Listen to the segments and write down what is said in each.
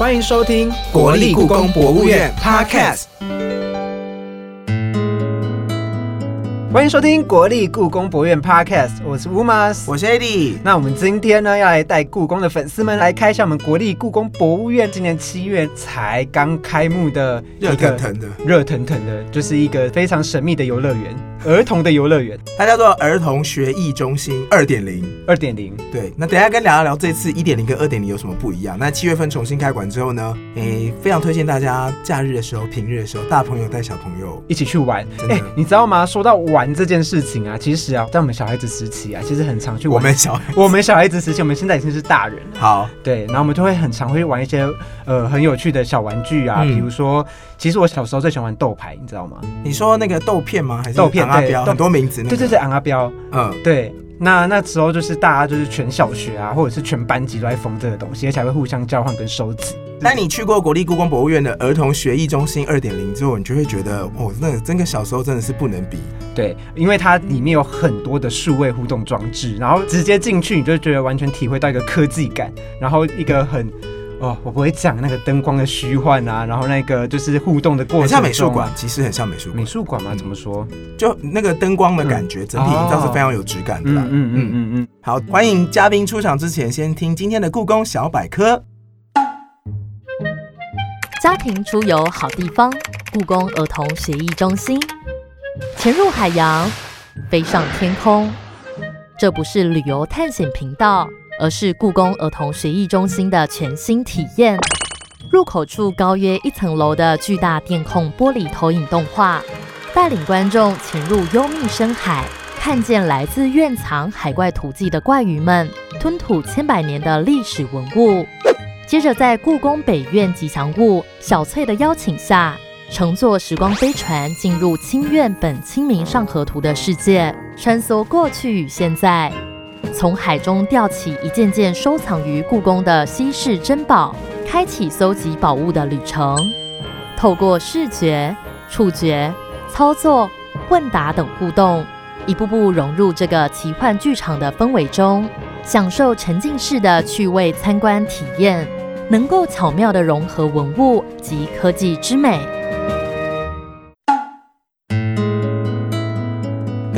欢迎收听国立故宫博物院 Podcast。欢迎收听国立故宫博物院 Podcast，我是乌马斯。我是 AD。那我们今天呢，要来带故宫的粉丝们来开一下我们国立故宫博物院今年七月才刚开幕的一热腾个腾的，热腾腾的，就是一个非常神秘的游乐园，儿童的游乐园它叫做儿童学艺中心二点零。二点零。对，那等一下跟大家聊这次一点零跟二点零有什么不一样。那七月份重新开馆之后呢，诶，非常推荐大家假日的时候、平日的时候，大朋友带小朋友。一起去玩，哎、你知道吗？说到玩这件事情啊，其实啊，在我们小孩子时期啊，其实很常去玩。我们小孩我们小孩子时期，我们现在已经是大人了。好，对，然后我们就会很常会玩一些呃很有趣的小玩具啊，嗯比如说，其实我小时候最喜欢玩豆牌，你知道吗？你说那个豆片吗？还是豆片阿标？很多名字。那个对对对，，昂阿彪，嗯，对。那那时候就是大家就是全小学啊，或者是全班级都在疯这个东西，而且还会互相交换跟收集。那你去过国立故宫博物院的儿童学艺中心二点零之后，你就会觉得，哦，那个真的小时候真的是不能比。对，因为它里面有很多的数位互动装置，然后直接进去你就觉得完全体会到一个科技感，然后一个很哦，我不会讲那个灯光的虚幻啊，然后那个就是互动的过程，很像美术馆，。其实很像美术馆美，术馆吗？怎么说？就那个灯光的感觉，整体营造是非常有质感的啦。嗯嗯嗯嗯嗯。好，欢迎嘉宾出场之前，先听今天的故宫小百科。家庭出游好地方，故宫儿童学艺中心。潜入海洋，飞上天空，这不是旅游探险频道，而是故宫儿童学艺中心的全新体验。入口处高约一层楼的巨大电控玻璃投影动画，带领观众潜入幽密深海，看见来自院藏海怪图记的怪鱼们吞吐千百年的历史文物。接着，在故宫北院吉祥物小翠的邀请下，乘坐时光飞船进入清苑本《清明上河图》的世界，穿梭过去与现在，从海中钓起一件件收藏于故宫的稀世珍宝，开启搜集宝物的旅程。透过视觉、触觉、操作、问答等互动，一步步融入这个奇幻剧场的氛围中，享受沉浸式的趣味参观体验，能够巧妙地融合文物及科技之美。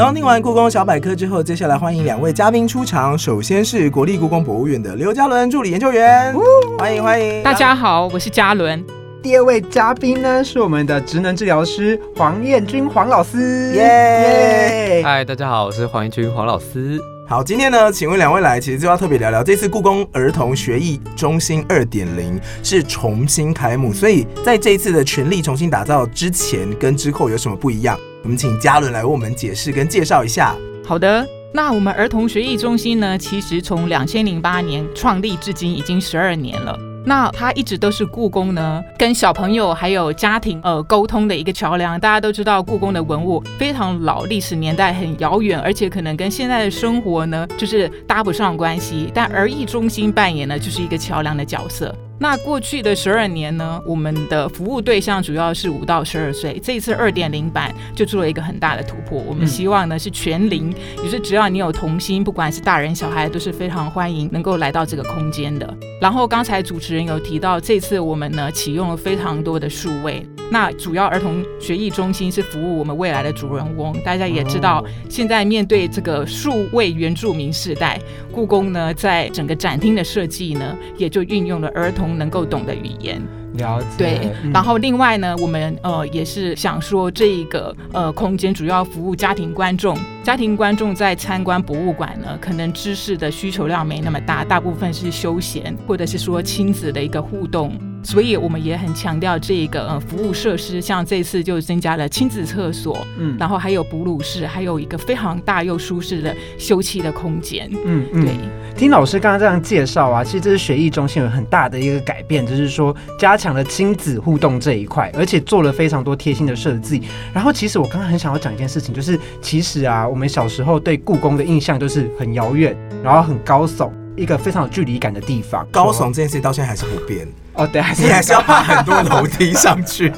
刚刚听完故宫小百科之后，接下来欢迎两位嘉宾出场。首先是国立故宫博物院的刘嘉伦助理研究员，欢迎欢迎大。家好，我是嘉伦。第二位嘉宾呢是我们的职能治疗师黄彦君黄老师，耶耶！嗨，大家好，我是黄一军黄老师。好，今天呢，请问两位来，其实就要特别聊聊这次故宫儿童学艺中心二点零是重新开幕，所以在这一次的全力重新打造之前跟之后有什么不一样？我们请嘉伦来为我们解释跟介绍一下。好的，那我们儿童学艺中心呢，其实从两千零八年创立至今已经十二年了。那它一直都是故宫呢跟小朋友还有家庭呃沟通的一个桥梁。大家都知道，故宫的文物非常老，历史年代很遥远，而且可能跟现在的生活呢就是搭不上关系。但儿艺中心扮演呢就是一个桥梁的角色。那过去的十二年呢，我们的服务对象主要是五到十二岁。这一次二点零版就做了一个很大的突破，我们希望呢是全龄，也是只要你有童心，不管是大人小孩，都是非常欢迎能够来到这个空间的。然后刚才主持人有提到，这次我们呢启用了非常多的数位，那主要儿童学艺中心是服务我们未来的主人翁。大家也知道，现在面对这个数位原住民世代，故宫呢在整个展厅的设计呢，也就运用了儿童能够懂的语言。了解。对，嗯然后另外呢，我们呃也是想说，这一个呃空间主要服务家庭观众。家庭观众在参观博物馆呢，可能知识的需求量没那么大，大部分是休闲或者是说亲子的一个互动。所以我们也很强调这个呃服务设施，像这次就增加了亲子厕所，嗯然后还有哺乳室，还有一个非常大又舒适的休憩的空间。嗯嗯对，听老师刚刚这样介绍啊，其实这是学艺中心有很大的一个改变，就是说加强了亲子互动这一块，而且做了非常多贴心的设计。然后其实我刚刚很想要讲一件事情，就是其实啊，我们小时候对故宫的印象就是很遥远，然后很高耸，一个非常有距离感的地方。高耸这件事到现在还是不变，哦，对，还是你还是要爬很多楼梯上去，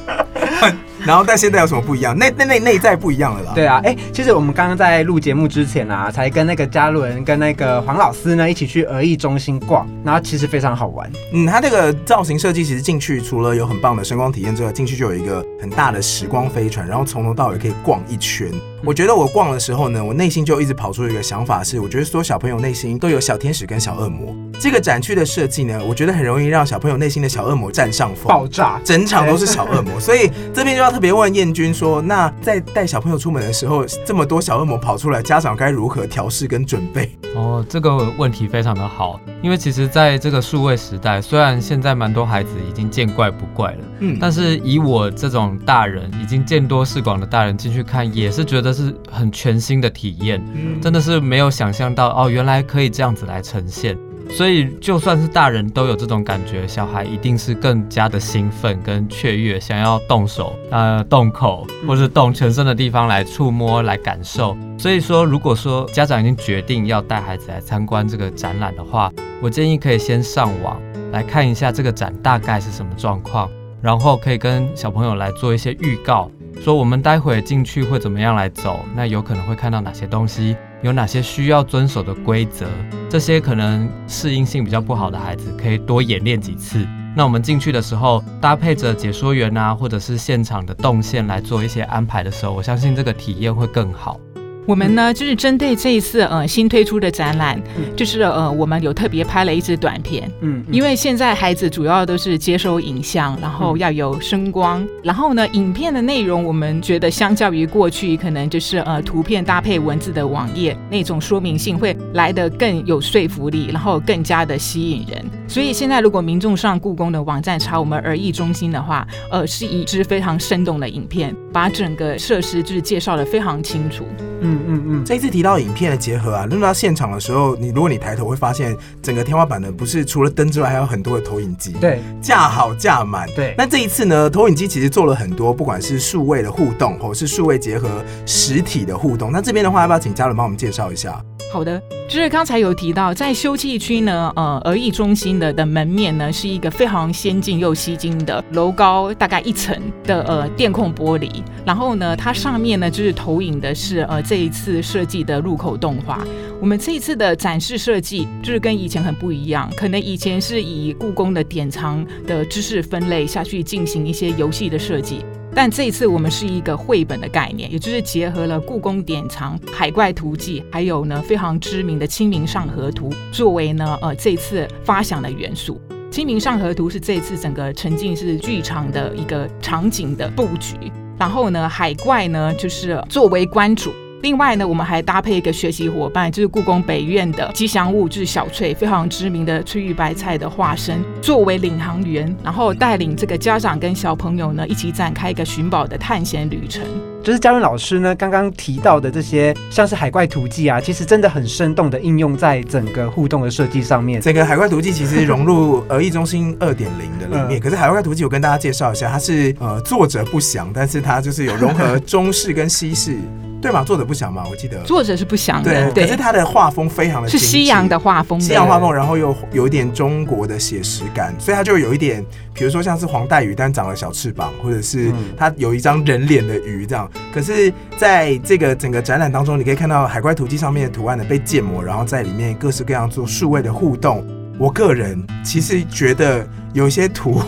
然后但现在有什么不一样？内内内内在不一样了啦。对啊，哎、其实我们刚刚在录节目之前啊，才跟那个嘉伦跟那个黄老师呢一起去儿艺中心逛，然后其实非常好玩。嗯，它这个造型设计其实进去除了有很棒的声光体验之外，进去就有一个很大的时光飞船，然后从头到尾可以逛一圈。我觉得我逛的时候呢，我内心就一直跑出一个想法是，我觉得所有小朋友内心都有小天使跟小恶魔。这个展区的设计呢，我觉得很容易让小朋友内心的小恶魔占上风，爆炸，整场都是小恶魔，所以这边就要特别问燕君说，那在带小朋友出门的时候，这么多小恶魔跑出来，家长该如何调试跟准备？哦，这个问题非常的好，因为其实在这个数位时代，虽然现在蛮多孩子已经见怪不怪了，嗯，但是以我这种大人已经见多识广的大人进去看，也是觉得是很全新的体验，真的是没有想象到哦，原来可以这样子来呈现。所以就算是大人都有这种感觉，小孩一定是更加的兴奋跟雀跃，想要动手、呃动口或是动全身的地方来触摸、来感受。所以说，如果说家长已经决定要带孩子来参观这个展览的话，我建议可以先上网来看一下这个展大概是什么状况，然后可以跟小朋友来做一些预告，说我们待会进去会怎么样来走，那有可能会看到哪些东西，有哪些需要遵守的规则，这些可能适应性比较不好的孩子可以多演练几次。那我们进去的时候，搭配着解说员啊，或者是现场的动线来做一些安排的时候，我相信这个体验会更好。我们呢，就是针对这一次呃新推出的展览，嗯就是呃我们有特别拍了一支短片，嗯，因为现在孩子主要都是接收影像，然后要有声光，然后呢，影片的内容我们觉得相较于过去，可能就是呃图片搭配文字的网页那种说明性会来得更有说服力，然后更加的吸引人。所以现在如果民众上故宫的网站查我们儿艺中心的话，呃，是一支非常生动的影片，把整个设施就是介绍的非常清楚。嗯嗯嗯，这一次提到影片的结合啊，论到现场的时候，你如果你抬头会发现，整个天花板呢不是除了灯之外，还有很多的投影机，，对。架好架满。对，那这一次呢，投影机其实做了很多，不管是数位的互动，或者是数位结合实体的互动。那这边的话，要不要请嘉伦帮我们介绍一下？好的，就是刚才有提到，在休憩区呢，呃，儿艺中心的的门面呢，是一个非常先进又吸睛的楼高大概一层的呃电控玻璃，然后呢，它上面呢就是投影的是呃这这一次设计的入口动画。我们这一次的展示设计就是跟以前很不一样，可能以前是以故宫的典藏的知识分类下去进行一些游戏的设计。但这一次我们是一个绘本的概念，也就是结合了故宫典藏《海怪图记》，还有呢非常知名的《清明上河图》作为呢呃这次发想的元素。《清明上河图》是这次整个沉浸式剧场的一个场景的布局，然后呢海怪呢就是作为关主。另外呢，我们还搭配一个学习伙伴，就是故宫北院的吉祥物，就是小翠，非常知名的翠玉白菜的化身，作为领航员，然后带领这个家长跟小朋友呢一起展开一个寻宝的探险旅程。就是嘉伦老师呢刚刚提到的这些，像是海怪图记啊，其实真的很生动的应用在整个互动的设计上面。整个海怪图记其实融入儿艺中心二点零的里面，嗯可是海怪图记我跟大家介绍一下，它是呃作者不详，但是它就是有融合中式跟西式，对吗？作者不详嘛，我记得。作者是不详的，对，可是他的画风非常的是西洋的画风的，西洋画风，然后又有一点中国的写实感，所以他就有一点，比如说像是黄带鱼，但长了小翅膀，或者是嗯它有一张人脸的鱼这样。可是在这个整个展览当中，你可以看到海怪图记上面的图案呢被建模，然后在里面各式各样做数位的互动。我个人其实觉得有一些图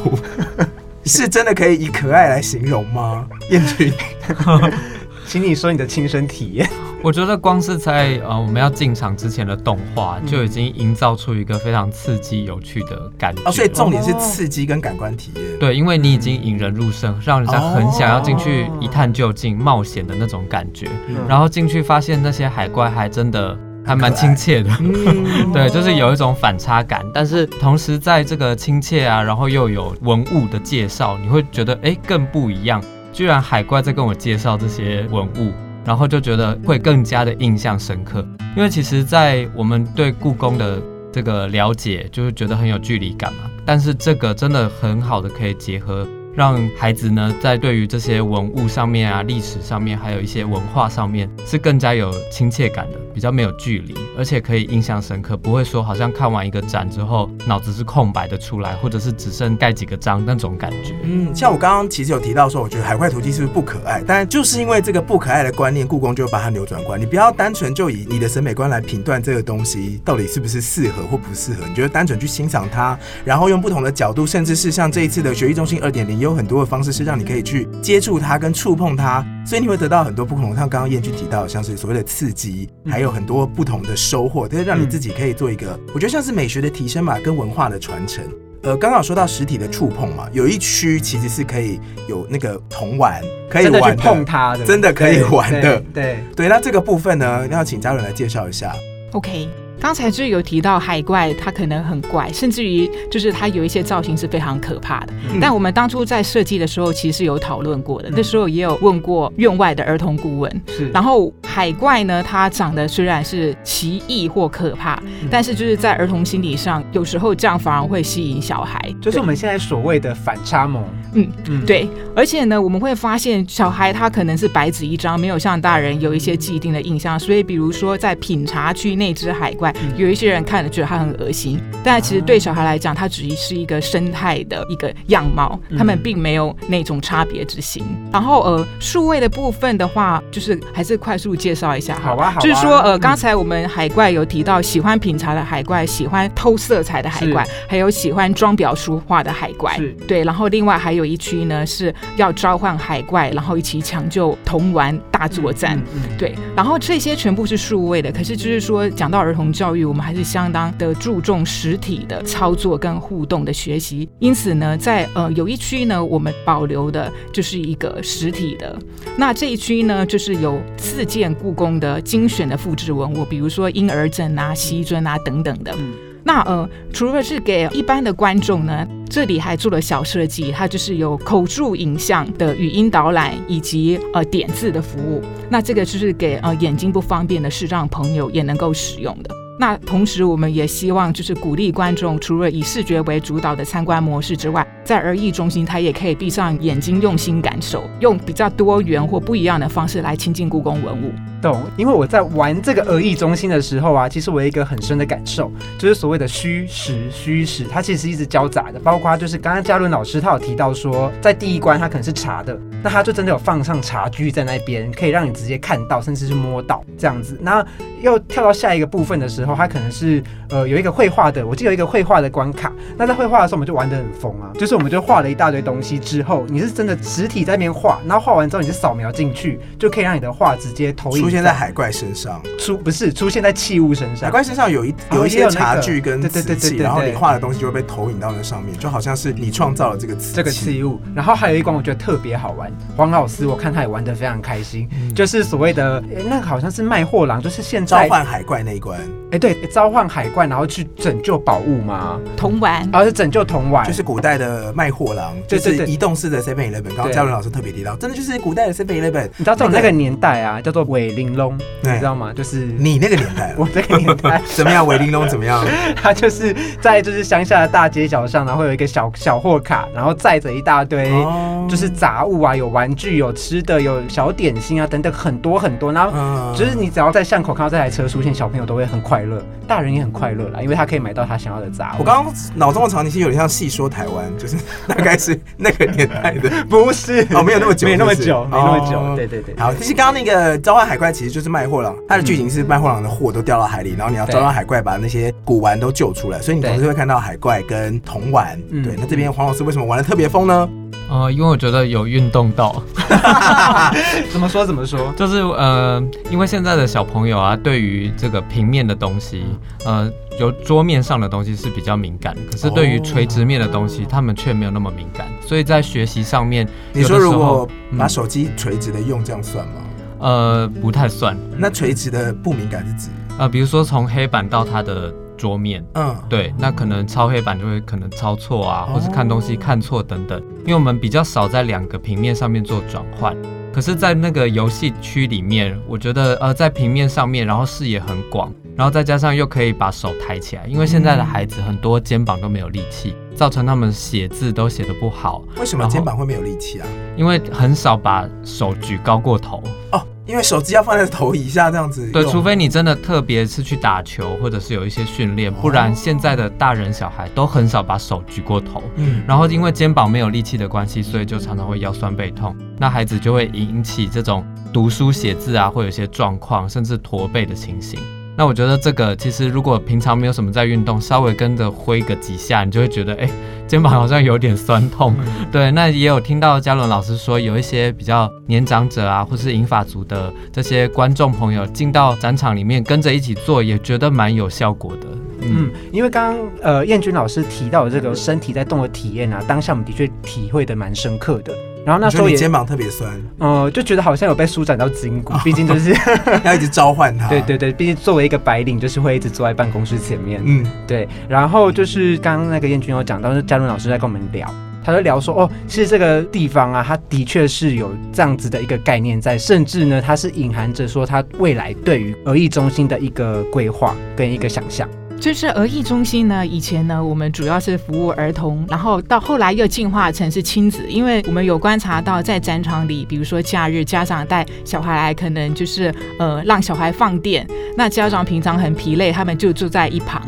是真的可以以可爱来形容吗？燕君，请你说你的亲身体验。我觉得光是在呃我们要进场之前的动画，就已经营造出一个非常刺激有趣的感觉。哦，所以重点是刺激跟感官体验。对，因为你已经引人入胜，让人家很想要进去一探究竟、冒险的那种感觉。嗯然后进去发现那些海怪还真的还蛮亲切的。嗯 对，就是有一种反差感，但是同时在这个亲切啊，然后又有文物的介绍，你会觉得哎更不一样。居然海怪在跟我介绍这些文物，然后就觉得会更加的印象深刻。因为其实，在我们对故宫的这个了解，就是觉得很有距离感嘛。但是这个真的很好的可以结合让孩子呢在对于这些文物上面啊、历史上面，还有一些文化上面是更加有亲切感的，比较没有距离，而且可以印象深刻，不会说好像看完一个展之后脑子是空白的出来，或者是只剩盖几个章那种感觉。嗯，像我刚刚其实有提到说，我觉得海怪图记是不是不可爱？但就是因为这个不可爱的观念，故宫就把它扭转过来。你不要单纯就以你的审美观来评断这个东西到底是不是适合或不适合，你觉得单纯去欣赏它，然后用不同的角度，甚至是像这一次的学艺中心二点零，有很多的方式是让你可以去接触它跟触碰它，所以你会得到很多不同。像刚刚燕君提到，像是所谓的刺激，还有很多不同的收获，这是让你自己可以做一个，我觉得像是美学的提升嘛，跟文化的传承。呃，刚刚有说到实体的触碰嘛，有一区其实是可以有那个铜玩，可以玩碰它的，真的可以玩的对对，对，那这个部分呢，要请嘉伦来介绍一下。OK，刚才就有提到海怪，它可能很怪，甚至于就是它有一些造型是非常可怕的。嗯但我们当初在设计的时候，其实是有讨论过的。那时候也有问过院外的儿童顾问。是，然后海怪呢，它长得虽然是奇异或可怕，但是就是在儿童心理上，有时候这样反而会吸引小孩。就是我们现在所谓的反差萌，嗯嗯，对，而且呢，我们会发现小孩他可能是白纸一张，没有像大人有一些既定的印象，所以比如说在品茶区那只海怪，有一些人看了觉得它很恶心，但其实对小孩来讲，它只是一个生态的一个样貌，他们并没有那种差别之心。然后呃，数位的部分的话，就是还是快速介绍一下好啊好啊。就是说呃，嗯。刚才我们海怪有提到喜欢品茶的海怪，喜欢偷色彩的海怪，还有喜欢装裱书画的海怪。对，然后另外还有一区呢是要召唤海怪，然后一起抢救铜丸大作战。嗯嗯对，然后这些全部是数位的，可是就是说讲到儿童教育，我们还是相当的注重实体的操作跟互动的学习。因此呢，在呃有一区呢，我们保留的就是一个实体的。那这一区呢，就是有自建故宫的精选的复制文物，比如说婴儿枕啊、西尊啊等等的。嗯那呃，除了是给一般的观众呢，这里还做了小设计，它就是有口述影像的语音导览以及呃点字的服务。那这个就是给呃眼睛不方便的视障朋友也能够使用的。那同时，我们也希望就是鼓励观众，除了以视觉为主导的参观模式之外，在儿艺中心，他也可以闭上眼睛，用心感受，用比较多元或不一样的方式来亲近故宫文物。懂，因为我在玩这个儿艺中心的时候啊，其实我有一个很深的感受，就是所谓的虚实，虚实它其实一直交杂的，包括就是刚刚嘉伦老师他有提到说，在第一关他可能是茶的，那他就真的有放上茶具在那边，可以让你直接看到，甚至是摸到这样子。那又跳到下一个部分的时候，它可能是呃有一个绘画的，我记得有一个绘画的关卡，那在绘画的时候我们就玩得很疯啊，就是我们就画了一大堆东西之后，你是真的实体在那边画，然后画完之后你是扫描进去，就可以让你的画直接投影出现在海怪身上，出不是出现在器物身上。海。怪身上有一哦有一些茶具跟对对对然后你画的东西就会被投影到那上面，就好像是你创造了这个瓷这个器。物，然后还有一关我觉得特别好玩，黄老师我看他也玩的非常开心，嗯。就是所谓的诶那个好像是卖货郎，就是现在召唤海怪那一关，哎对召唤海怪，然后去拯救宝物吗，铜丸然后是拯救铜丸，就是古代的卖货郎，就是移动式的 Seven Eleven。刚刚嘉伦老师特别提到，真的就是古代的 Seven Eleven。你知道这种那个年代啊，叫做伪玲珑，你知道吗？就是你那个年代 我这个年代，怎么样？韦玲珑怎么样？他就是在就是乡下的大街小巷，然后会有一个小小货卡，然后载着一大堆。哦就是杂物啊，有玩具，有吃的，有小点心啊，等等，很多很多。然后嗯就是你只要在巷口看到这台车出现，小朋友都会很快乐，大人也很快乐啦，因为他可以买到他想要的杂物。我刚刚脑中的场景其实有点像戏说台湾，就是 大概是那个年代的。不是哦，没有那么久，没那么久，没那么久。哦对对对，好，其实刚刚那个召唤海怪其实就是卖货郎，它的剧情是卖货郎的货都掉到海里，然后你要召唤海怪把那些古玩都救出来，所以你同时会看到海怪跟铜丸。嗯对，那这边黄老师为什么玩的特别疯呢？呃，因为我觉得有运动到，怎么说怎么说？就是呃，因为现在的小朋友啊，对于这个平面的东西，呃，有桌面上的东西是比较敏感，可是对于垂直面的东西，他们却没有那么敏感，所以在学习上面，你说如果把手机垂直的用，这样算吗？呃不太算，那垂直的不敏感是指？呃，比如说从黑板到它的桌面。嗯，对，那可能抄黑板就会可能抄错啊，或是看东西看错等等，因为我们比较少在两个平面上面做转换。可是，在那个游戏区里面，我觉得呃，在平面上面，然后视野很广，然后再加上又可以把手抬起来，因为现在的孩子很多肩膀都没有力气，造成他们写字都写得不好。为什么肩膀会没有力气啊？因为很少把手举高过头。哦，因为手机要放在头以下这样子。对，除非你真的特别是去打球，或者是有一些训练，不然现在的大人小孩都很少把手举过头。嗯，然后因为肩膀没有力气的关系，所以就常常会腰酸背痛。那孩子就会引起这种读书写字啊，会有一些状况，甚至驼背的情形。那我觉得这个其实如果平常没有什么在运动，稍微跟着挥个几下，你就会觉得哎，肩膀好像有点酸痛。对，那也有听到嘉伦老师说，有一些比较年长者啊，或是银发族的这些观众朋友进到展场里面跟着一起做，也觉得蛮有效果的。嗯，因为刚刚呃燕君老师提到的这个身体在动的体验啊，当下我们的确体会的蛮深刻的。然后那时候也肩膀特别酸，呃，就觉得好像有被舒展到筋骨，毕竟就是 要一直召唤他。对对对，毕竟作为一个白领，就是会一直坐在办公室前面。嗯，对。然后就是刚刚那个燕君有讲到，是嘉伦老师在跟我们聊，他就聊说，哦，其实这个地方啊，它的确是有这样子的一个概念在，甚至呢，它是隐含着说，它未来对于儿艺中心的一个规划跟一个想象。就是儿艺中心呢，以前呢，我们主要是服务儿童，然后到后来又进化成是亲子，因为我们有观察到，在展场里，比如说假日家长带小孩来，可能就是呃让小孩放电，那家长平常很疲累，他们就坐在一旁。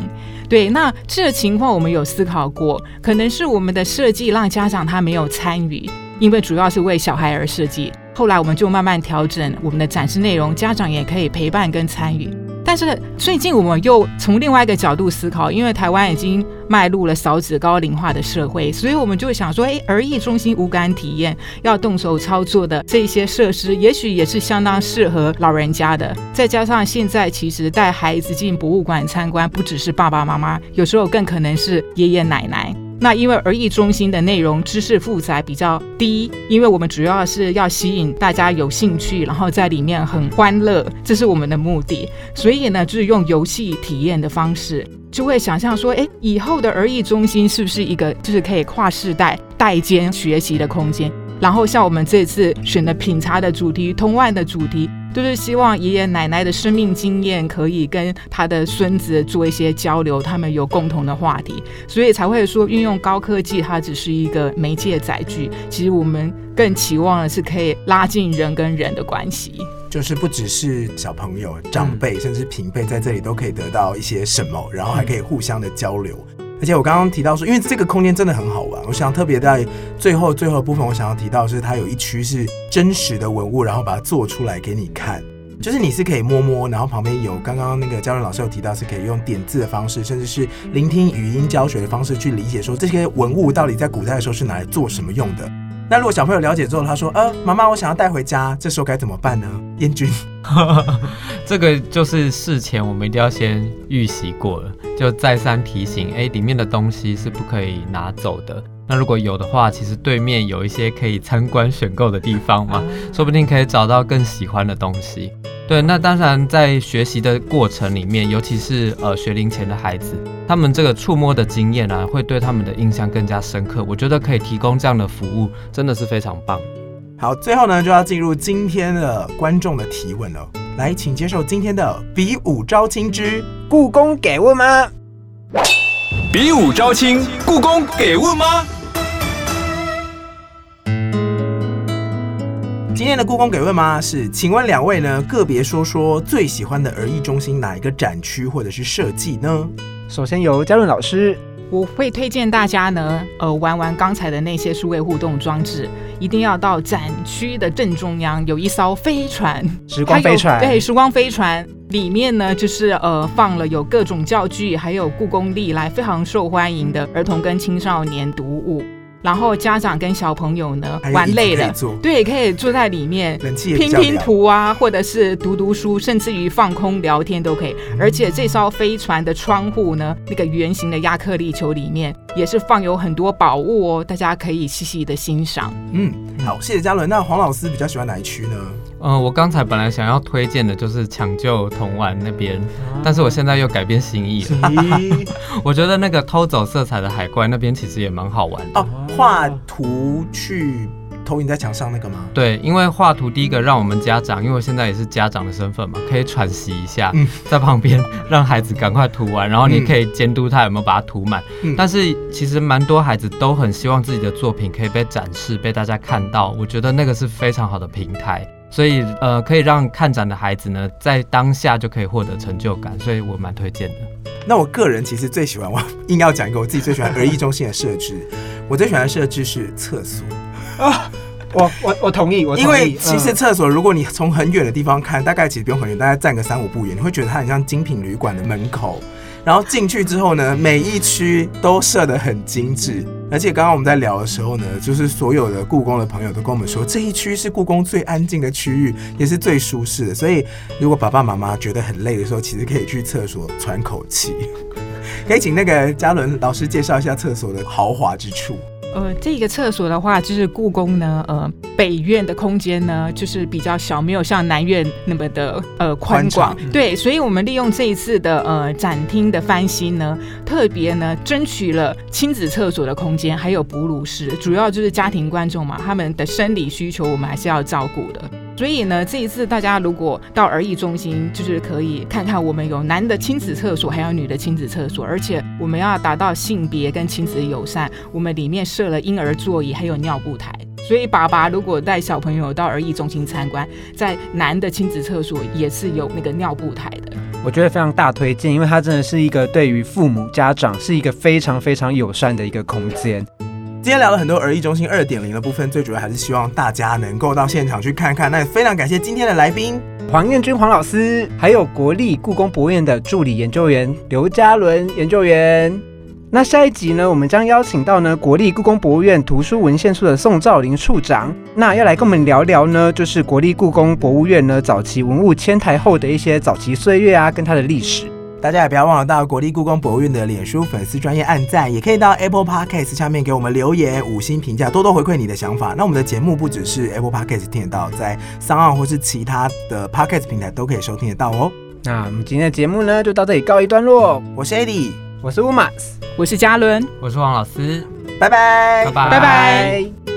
对，那这个情况我们有思考过，可能是我们的设计让家长他没有参与，因为主要是为小孩而设计。后来我们就慢慢调整我们的展示内容，家长也可以陪伴跟参与。但是最近我们又从另外一个角度思考，因为台湾已经迈入了少子高龄化的社会，所以我们就想说，哎，儿艺中心无感体验要动手操作的这些设施，也许也是相当适合老人家的。再加上现在其实带孩子进博物馆参观，不只是爸爸妈妈，有时候更可能是爷爷奶奶。那因为儿艺中心的内容知识负载比较低，因为我们主要是要吸引大家有兴趣，然后在里面很欢乐，这是我们的目的。所以呢，就是用游戏体验的方式，就会想象说，哎，以后的儿艺中心是不是一个就是可以跨世代代间学习的空间？然后像我们这次选的品茶的主题、通万的主题。就是希望爷爷奶奶的生命经验可以跟他的孙子做一些交流，他们有共同的话题，所以才会说运用高科技，它只是一个媒介载具。其实我们更期望的是可以拉近人跟人的关系，就是不只是小朋友、长辈，甚至平辈在这里都可以得到一些什么，然后还可以互相的交流。而且我刚刚提到说，因为这个空间真的很好玩，我想特别在最后最后部分，我想要提到是它有一区是真实的文物，然后把它做出来给你看，就是你是可以摸摸，然后旁边有刚刚那个教润老师有提到是可以用点字的方式，甚至是聆听语音教学的方式去理解说这些文物到底在古代的时候是拿来做什么用的。那如果小朋友了解之后，他说：“呃，妈妈，我想要带回家，这时候该怎么办呢？”燕君，这个就是事前我们一定要先预习过了，就再三提醒，哎，里面的东西是不可以拿走的。那如果有的话，其实对面有一些可以参观选购的地方嘛，说不定可以找到更喜欢的东西。对，那当然在学习的过程里面，尤其是呃学龄前的孩子，他们这个触摸的经验啊，会对他们的印象更加深刻。我觉得可以提供这样的服务，真的是非常棒。好，最后呢就要进入今天的观众的提问了。来，请接受今天的比武招亲之故宫给问吗？比武招亲，故宫给问吗？今天的故宫给问吗？是，请问两位呢，个别说说最喜欢的儿艺中心哪一个展区或者是设计呢？首先由嘉润老师，我会推荐大家呢，呃，玩玩刚才的那些数位互动装置，一定要到展区的正中央有一艘飞船，时光飞船，对，时光飞船里面呢，就是呃放了有各种教具，还有故宫历来非常受欢迎的儿童跟青少年读物。然后家长跟小朋友呢玩累了，对，可以坐在里面拼拼图啊，或者是读读书，甚至于放空聊天都可以。而且这艘飞船的窗户呢，那个圆形的亚克力球里面也是放有很多宝物哦，大家可以细细的欣赏。嗯，好，谢谢嘉伦。那黄老师比较喜欢哪一区呢？嗯，我刚才本来想要推荐的就是抢救童玩那边，但是我现在又改变心意了。我觉得那个偷走色彩的海怪那边其实也蛮好玩的。哦画图去投影在墙上那个吗？对，因为画图第一个让我们家长，因为我现在也是家长的身份嘛，可以喘息一下，嗯在旁边让孩子赶快涂完，然后你可以监督他有没有把它涂满。嗯但是其实蛮多孩子都很希望自己的作品可以被展示，被大家看到。我觉得那个是非常好的平台。所以，呃，可以让看展的孩子呢，在当下就可以获得成就感，所以我蛮推荐的。那我个人其实最喜欢，我硬要讲一个我自己最喜欢儿艺中心的设置。我最喜欢的设置是厕所啊，我我我同意，我同意因为其实嗯厕所，如果你从很远的地方看，大概其实不用很远，大概站个三五步远，你会觉得它很像精品旅馆的门口。然后进去之后呢，每一区都设得很精致，而且刚刚我们在聊的时候呢，就是所有的故宫的朋友都跟我们说，这一区是故宫最安静的区域，也是最舒适的。所以如果爸爸妈妈觉得很累的时候，其实可以去厕所喘口气。可以请那个嘉伦老师介绍一下厕所的豪华之处。呃，这个厕所的话，就是故宫呢，呃，北院的空间呢，就是比较小，没有像南院那么的呃宽宽广对，所以我们利用这一次的呃展厅的翻新呢，特别呢争取了亲子厕所的空间，还有哺乳室，主要就是家庭观众嘛，他们的生理需求我们还是要照顾的。所以呢，这一次大家如果到儿艺中心，就是可以看看我们有男的亲子厕所，还有女的亲子厕所，而且我们要达到性别跟亲子友善，我们里面设了婴儿座椅，还有尿布台。所以爸爸如果带小朋友到儿艺中心参观，在男的亲子厕所也是有那个尿布台的。我觉得非常大推荐，因为它真的是一个对于父母家长是一个非常非常友善的一个空间。今天聊了很多儿艺中心二点零的部分，最主要还是希望大家能够到现场去看看。那也非常感谢今天的来宾，黄彦君黄老师，还有国立故宫博物院的助理研究员刘嘉伦研究员。那下一集呢，我们将邀请到呢国立故宫博物院图书文献处的宋兆林处长，那要来跟我们聊聊呢，就是国立故宫博物院呢早期文物迁台后的一些早期岁月啊，跟它的历史。大家也不要忘了到国立故宫博物院的脸书粉丝专业按赞，也可以到 Apple Podcast 下面给我们留言、五星评价，多多回馈你的想法。那我们的节目不只是 Apple Podcast 听得到，在三岸或是其他的 Podcast 平台都可以收听得到哦。那我们今天的节目呢，就到这里告一段落。我是 Eddie，我是乌马斯，我是嘉伦。我是王老师，拜拜，拜拜拜拜